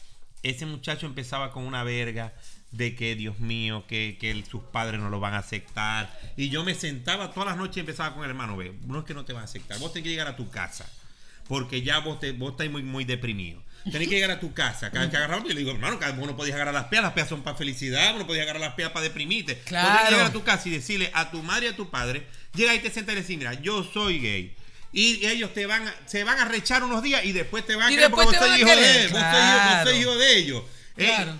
A: ese muchacho empezaba con una verga de que, Dios mío, que, que sus padres no lo van a aceptar. Y yo me sentaba todas las noches y empezaba con el hermano, ve, no es que no te van a aceptar, vos tenés que llegar a tu casa, porque ya vos, te, vos estás muy, muy deprimido. Tenés que llegar a tu casa. Cada vez que agarramos, yo le digo, hermano, cada vos no podías agarrar las peas, las peas son para felicidad, vos no podías agarrar las peas para deprimirte. Vos tenés que
C: Claro.
A: llegar a tu casa y decirle a tu madre y a tu padre, llega y te sienta y le mira, yo soy gay. Y ellos te van a, se van a rechar unos días y después te van a
C: Y
A: querer porque vos
C: a
A: hijo de él, vos hijo de ellos.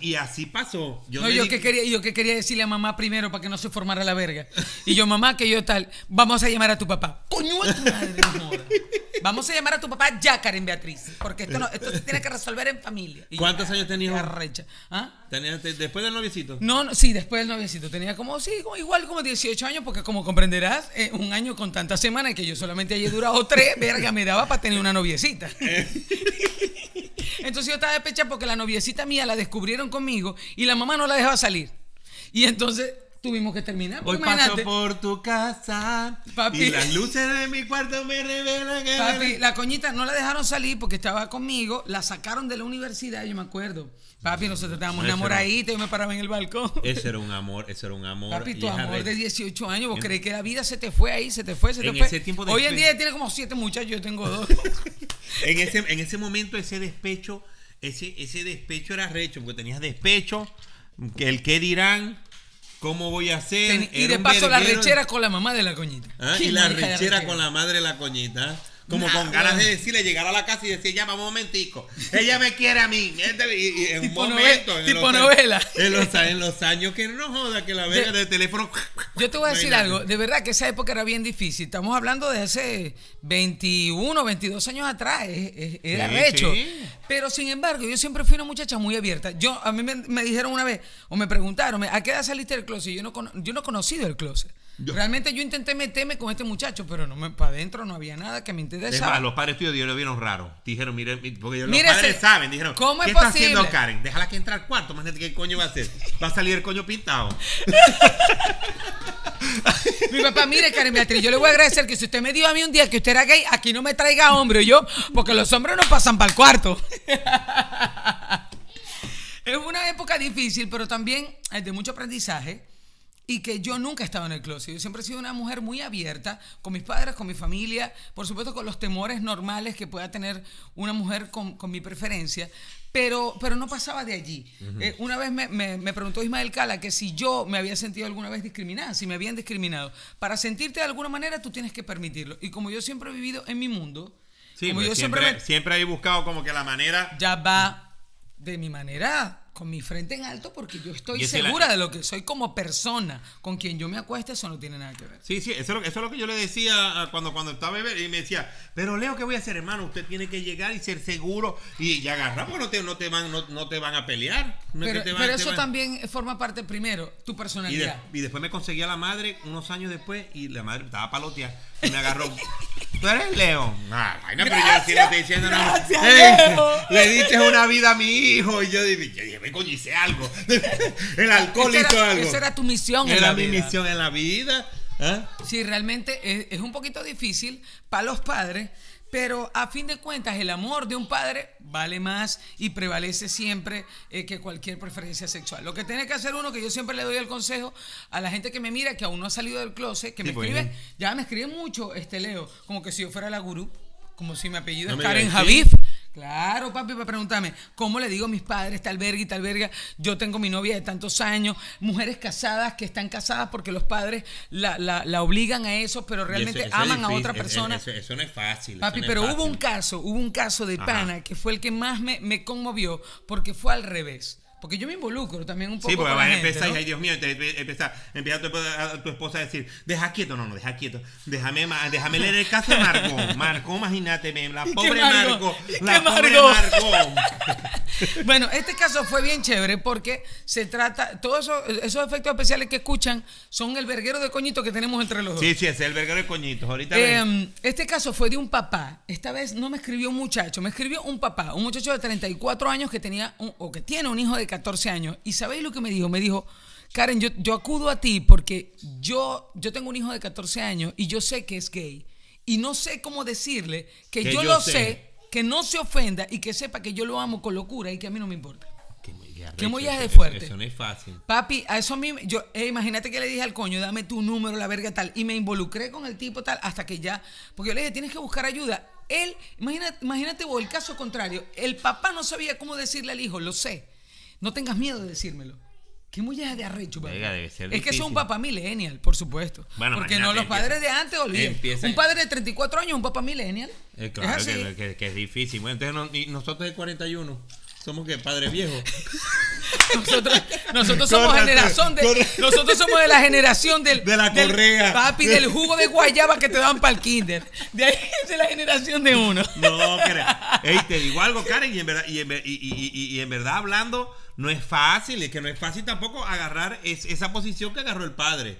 A: Y así pasó. Yo
C: No, yo
A: di-
C: que quería, yo que quería decirle a mamá primero para que no se formara la verga. Y yo, mamá, que yo tal, vamos a llamar a tu papá. Coño a tu madre, jodas. Vamos a llamar a tu papá ya, Karen Beatriz. Porque esto, no, esto se tiene que resolver en familia. Y
A: ¿Cuántos años tenías.
C: ¿Ah?
A: Tenías- te- después del noviecito.
C: No, no, sí, después del noviecito. Tenía como, sí, como- igual como 18 años, porque como comprenderás, eh, un año con tantas semanas que yo solamente haya durado tres, verga, me daba para tener una noviecita. *laughs* Entonces yo estaba despecha porque la noviecita mía la descubrieron conmigo y la mamá no la dejaba salir. Y entonces tuvimos que terminar.
A: Hoy
C: porque
A: paso por tu casa
C: Papi.
A: y las luces de mi cuarto me revelan que...
C: Papi, la coñita no la dejaron salir porque estaba conmigo, la sacaron de la universidad, yo me acuerdo. Papi, nosotros estábamos enamoraditos, yo me paraba en el balcón.
A: Ese era un amor, ese era un amor.
C: Papi, tu amor de 18 años, vos
A: En-
C: crees que la vida se te fue ahí, se te fue, se te
A: En
C: fue.
A: ese tiempo de
C: Hoy en día tiene como siete muchachos, yo tengo dos. *laughs*
A: En ese, en ese momento ese despecho, ese, ese despecho era recho, porque tenías despecho, que el qué dirán, cómo voy a hacer.
C: Ten- y de paso la rechera con la mamá de la coñita.
A: Ah, Y la rechera con la madre de la coñita. Como
C: Nah,
A: con ganas de decirle, llegar a la casa y decir, vamos un momentico. Ella me quiere a mí. Este- Y, y en
C: Tipo
A: un momento. en
C: tipo
A: los-
C: novela.
A: En los, en los años que no joda, que la verga
C: De-
A: del teléfono.
C: Yo te voy a decir algo, de verdad que esa época era bien difícil. Estamos hablando de hace 21, 22 años atrás, es- es- era
A: Sí,
C: recho.
A: sí.
C: Pero sin embargo, yo siempre fui una muchacha muy abierta. Yo a mí me, me dijeron una vez o me preguntaron, ¿a qué edad saliste del closet? Yo no yo no he conocido el closet.
A: Yo-
C: Realmente yo intenté meterme con este muchacho, pero no me para adentro no había nada que me
A: Es
C: interesaba.
A: más, los padres tuyos lo vieron raro. Dijeron, mire, mi- porque los
C: Mire,
A: padres saben. Dijeron,
C: ¿cómo
A: ¿qué
C: es
A: está
C: posible?
A: haciendo Karen? Déjala que entre al cuarto. Imagínate qué coño va a hacer. Va a salir el coño pintado. *laughs*
C: Mi papá, mire, Karen Beatriz, yo le voy a agradecer que si usted me dio a mí un día que usted era gay, aquí no me traiga hombre, yo, porque los hombres no pasan para el cuarto. *laughs* es una época difícil, pero también es de mucho aprendizaje. Y que yo nunca he estado en el closet. Yo siempre he sido una mujer muy abierta con mis padres, con mi familia, por supuesto con los temores normales que pueda tener una mujer con, con mi preferencia, pero, pero no pasaba de allí. Eh, una vez me, me- me preguntó Ismael Cala que si yo me había sentido alguna vez discriminada, si me habían discriminado. Para sentirte de alguna manera tú tienes que permitirlo. Y como yo siempre he vivido en mi mundo,
A: Sí,
C: como
A: pues
C: yo
A: siempre,
C: siempre, me-
A: siempre he buscado como que la manera.
C: ya va de mi manera, con mi frente en alto, porque yo estoy
A: la-
C: segura de lo que soy como persona. Con quien yo me acueste, eso no tiene nada que ver.
A: Sí, sí, eso es lo, que- eso es lo que yo le decía a cuando, cuando estaba bebé y me decía, pero Leo, ¿qué voy a hacer, hermano? Usted tiene que llegar y ser seguro y, y agarramos, no te, no te van, no, no te van a pelear. No es
C: Pero,
A: que te van-
C: pero
A: te
C: eso
A: van-
C: también forma parte, primero, tu
A: Y, de-
C: personalidad.
A: y después me conseguí a la madre unos años después y la madre estaba paloteada y me agarró. *laughs* ¿Tú eres Leo? Ah, vaina, pero yo sí le estoy diciendo.
C: Gracias, Leo.
A: Le diste una vida a mi hijo y yo dije, me coñicé algo. *laughs* El alcohol
C: Esa
A: hizo
C: era,
A: algo.
C: esa era tu misión. en
A: Era
C: la
A: mi
C: vida.
A: misión en la vida. ¿ah?
C: Sí, realmente es, es un poquito difícil para los padres, pero a fin de cuentas el amor de un padre vale más y prevalece siempre eh, que cualquier preferencia sexual. Lo que tiene que hacer uno, que yo siempre le doy el consejo a la gente que me mira, que aún no ha salido del closet, que me
A: pues,
C: escribe, ya me escribe mucho, este Leo, como que si yo fuera la gurú, como si mi apellido
A: No
C: es Karen Javif. Claro, papi, para preguntarme, ¿cómo le digo a mis padres tal verga y tal verga? Yo tengo mi novia de tantos años, mujeres casadas que están casadas porque los padres la, la- la obligan a eso, pero realmente
A: eso- eso es
C: aman a otra persona.
A: Eso, eso no es fácil.
C: Papi,
A: no
C: pero hubo un caso, hubo un caso de
A: Ajá.
C: pana que fue el que más me, me conmovió porque fue al revés. Porque yo me involucro también un poco
A: Sí, porque
C: con
A: vas
C: la
A: a
C: gente,
A: empezar,
C: ¿no?
A: ay Dios mío, empieza, a tu esposa a decir, deja quieto, no, no, deja quieto, déjame, déjame leer el caso de Margot. *laughs* Margot, imagínate, la
C: ¿Y qué
A: pobre
C: Margot? ¿Y
A: la pobre
C: Margot? *laughs* Bueno, este caso fue bien chévere porque se trata, todos esos, esos efectos especiales que escuchan son el verguero de coñito que tenemos entre los dos.
A: Sí, sí, es el verguero de coñitos. Ahorita
C: Eh, este caso fue de un papá. Esta vez no me escribió un muchacho, me escribió un papá, un muchacho de 34 años que tenía un- o que tiene un hijo de 14 años. ¿Y sabéis lo que me dijo? Me dijo, Karen, yo, yo acudo a ti porque yo, yo tengo un hijo de 14 años y yo sé que es gay. Y no sé cómo decirle que,
A: Que
C: yo,
A: yo
C: lo
A: sé.
C: sé, que no se ofenda y que sepa que yo lo amo con locura y que a mí no me importa. ¿Qué mollaje
A: eso-
C: de fuerte?
A: Eso no es fácil.
C: Papi, a eso a mí, yo, eh, imagínate que le dije al coño, dame tu número, la verga tal, y me involucré con el tipo tal, hasta que ya, porque yo le dije, tienes que buscar ayuda. Él, imagínate, imagínate vos, el caso contrario, el papá no sabía cómo decirle al hijo, lo sé, no tengas miedo de decírmelo. ¿Qué mollaje de arrecho,
A: debe ser
C: Es que es un papá millennial, por supuesto.
A: Bueno,
C: porque no los padres de antes,
A: empieza-
C: Un padre de 34 años es un papá millennial.
A: Eh, claro
C: es así.
A: que, que- que es difícil. Bueno, entonces no- y nosotros de 41 somos que padres viejos. *laughs*
C: Nosotros, nosotros somos generación de. Nosotros somos de la generación del.
A: De la
C: del-
A: correa.
C: Papi, del jugo de guayaba que te dan para el kinder. De ahí es de la generación de uno.
A: No, que Ey, te digo algo, Karen, y en verdad, y en, ver- y- y- y- y en verdad hablando, no es fácil, es que no es fácil tampoco agarrar es- esa posición que agarró el padre.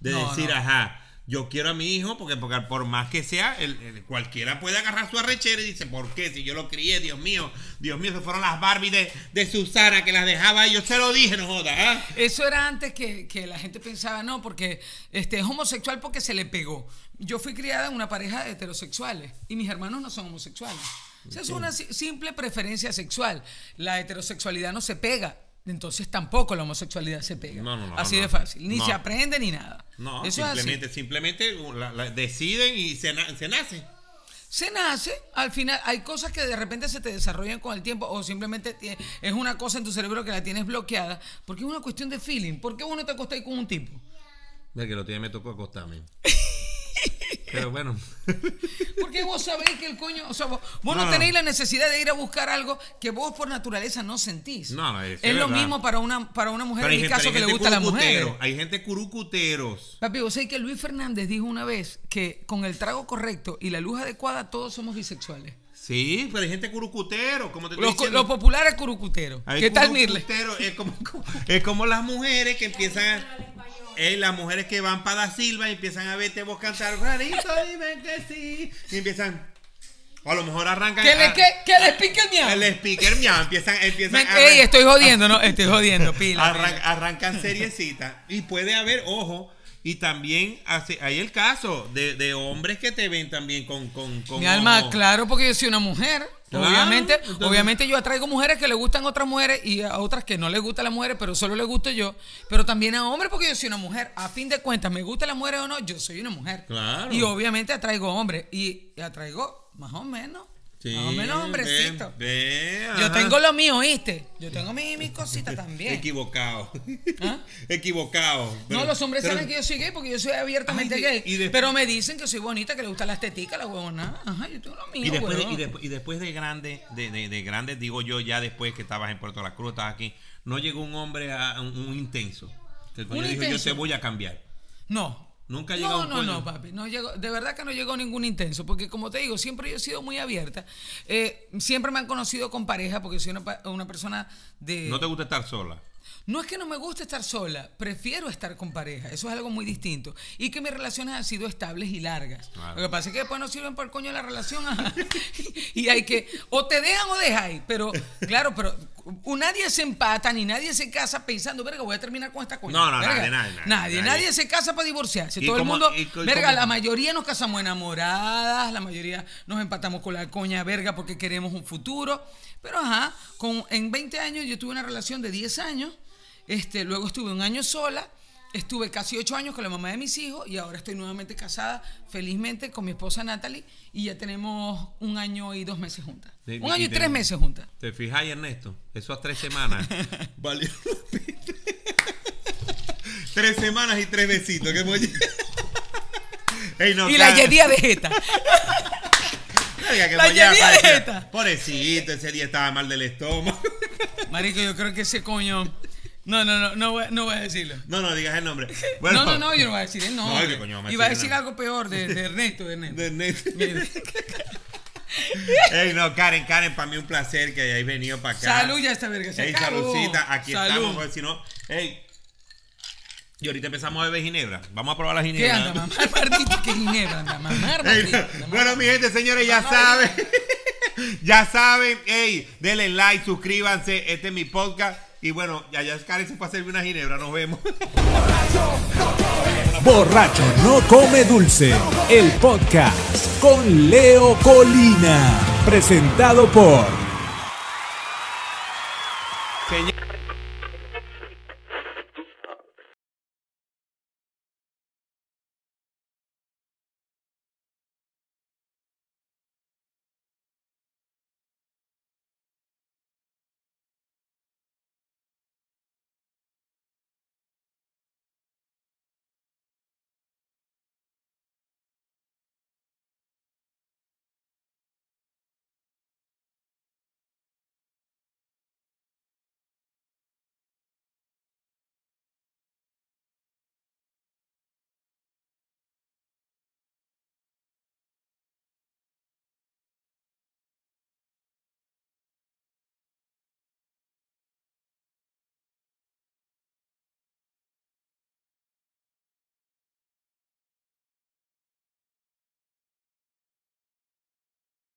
A: De
C: No,
A: decir,
C: no.
A: ajá, yo quiero a mi hijo, porque, porque por más que sea, el- el- cualquiera puede agarrar su arrechera y dice, ¿por qué? Si yo lo crié, Dios mío, Dios mío, se fueron las Barbie de, de Susana que las dejaba ahí, yo se lo dije, no joda, ¿ah?
C: Eso era antes que, que la gente pensaba, no, porque este, es homosexual porque se le pegó. Yo fui criada en una pareja de heterosexuales y mis hermanos no son homosexuales. O sea, es una si- simple preferencia sexual. La heterosexualidad no se pega. Entonces tampoco la homosexualidad se pega.
A: No, no, no,
C: Así de fácil. Ni se aprende ni nada.
A: No,
C: Eso es así.
A: simplemente, simplemente uh, la- la- deciden y se, na- se nace.
C: Se nace, al final hay cosas que de repente se te desarrollan con el tiempo o simplemente es una cosa en tu cerebro que la tienes bloqueada porque es una cuestión de feeling. ¿Por qué vos no te acostáis con un tipo?
A: Ve que lo tiene me tocó acostarme. *laughs* Pero bueno. *laughs*
C: Porque vos sabéis que el coño, o sea, vos, vos no,
A: No,
C: tenéis la necesidad de ir a buscar algo que vos por naturaleza no sentís.
A: No, es-
C: es lo mismo para una, para una mujer,
A: Pero
C: en mi caso, que le gusta a la mujer.
A: Hay gente curucuteros.
C: Papi, vos sabés que Luis Fernández dijo una vez que con el trago correcto y la luz adecuada todos somos bisexuales.
A: Sí, pero hay gente curucutero, como te estoy
C: Los,
A: diciendo.
C: los populares curucuteros.
A: Hay
C: ¿Qué tal, Mirle?
A: Es como, es como las mujeres que empiezan a... eh, las mujeres que van para Da Silva y empiezan a verte vos cantar, rarito, dime que sí. Y empiezan... O a lo mejor arrancan...
C: Que le, que, que le pique el miau.
A: El speaker, miau, empiezan... empiezan
C: Me-
A: a-
C: ey, estoy jodiendo, ¿no? Estoy jodiendo, pila.
A: Arran-
C: pila.
A: arrancan seriecita. Y puede haber, ojo, y también hace, hay el caso de, de hombres que te ven también con... con, con
C: Mi alma, claro, porque yo soy una mujer.
A: Claro,
C: obviamente,
A: entonces-
C: obviamente yo atraigo mujeres que le gustan a otras mujeres y a otras que no les gustan las mujeres, pero solo les gusto yo. Pero también a hombres porque yo soy una mujer. A fin de cuentas, me gustan las mujeres o no, yo soy una mujer.
A: Claro.
C: Y obviamente atraigo hombres. Y, y atraigo más o menos.
A: Sí,
C: más o menos hombrecito.
A: ve, ve,
C: Yo tengo lo mío, ¿oíste? Yo tengo mi- mis cositas *laughs* también.
A: Equivocado.
C: ¿Ah? *laughs*
A: Equivocado.
C: No, los hombres
A: pero-
C: saben que yo soy gay porque yo soy abiertamente
A: Ay,
C: gay.
A: y de-
C: pero me dicen que soy bonita, que le gustan las teticas, la huevona. Ajá, yo tengo lo mío,
A: Y después, de, y, después, y después de grande, de, de, de grande, digo yo, ya después que estabas en Puerto La Cruz, estabas aquí, no llegó un hombre a un, un intenso. Que el coño
C: ¿Un
A: dijo, yo
C: intenso?
A: te voy a cambiar.
C: No.
A: Nunca llegado
C: No,
A: un
C: no,
A: coño.
C: no, papi. No llegó, de verdad que no llegó ningún intenso. Porque como te digo, siempre yo he sido muy abierta. Eh, siempre me han conocido con pareja porque soy una, una persona de...
A: No te gusta estar sola.
C: No es que no me guste estar sola, prefiero estar con pareja. Eso es algo muy distinto. Y que mis relaciones han sido estables y largas.
A: Claro.
C: Lo que pasa es que después no sirven por el coño la relación. *laughs* y hay que, o te dejan o dejáis. Pero, claro, pero nadie se empata ni nadie se casa pensando, verga, voy a terminar con esta coña.
A: No, no,
C: Verga,
A: nadie, nadie, nadie,
C: nadie.
A: nadie.
C: Se casa para divorciarse.
A: ¿Y
C: Todo
A: cómo-
C: el mundo,
A: y co- y
C: verga,
A: cómo-
C: la mayoría nos casamos enamoradas, la mayoría nos empatamos con la coña verga porque queremos un futuro. Pero ajá, con, en 20 años yo tuve una relación de 10 años, este, luego estuve un año sola, estuve casi 8 años con la mamá de mis hijos y ahora estoy nuevamente casada, felizmente, con mi esposa Natalie y ya tenemos un año y dos meses juntas.
A: Sí,
C: un año y tres meses juntas.
A: ¿Te fijas, Ernesto? Eso a tres semanas. valió la pena. tres semanas y tres besitos. Que hemos- *laughs* no,
C: y la yedía de jeta. *laughs* La yedía de
A: parecía-
C: jeta.
A: Pobrecito, ese día estaba mal del estómago.
C: Marico, yo creo que ese coño... No, no, no, no voy, no voy a decirlo.
A: No, no, digas el nombre. *laughs*
C: no, no, no, yo no voy a decir el nombre.
A: No, ¿qué coño a
C: Iba a
A: decir?
C: algo peor de, de Ernesto, de Ernesto.
A: De Ernesto. Ey, no, Karen, Karen, para mí un placer que hayáis venido para acá.
C: Salud, ya está verga. Se
A: Ey,
C: acabó.
A: saludcita, aquí
C: Salud.
A: estamos, porque si no, ey. Y ahorita empezamos a beber ginebra. Vamos a probar la *laughs*
C: ¿Qué
A: ginebra.
C: anda, mamar maldito? ¿Qué ginebra anda? Mamar
A: Ey, no. Bueno, mi gente, señores, ya saben. *laughs* ya saben, ey, denle like, suscríbanse. Este es mi podcast. Y bueno, ya, ya Karen se fue a servir una ginebra. Nos vemos. *laughs*
B: Borracho no come dulce. El podcast con Leo Colina. Presentado por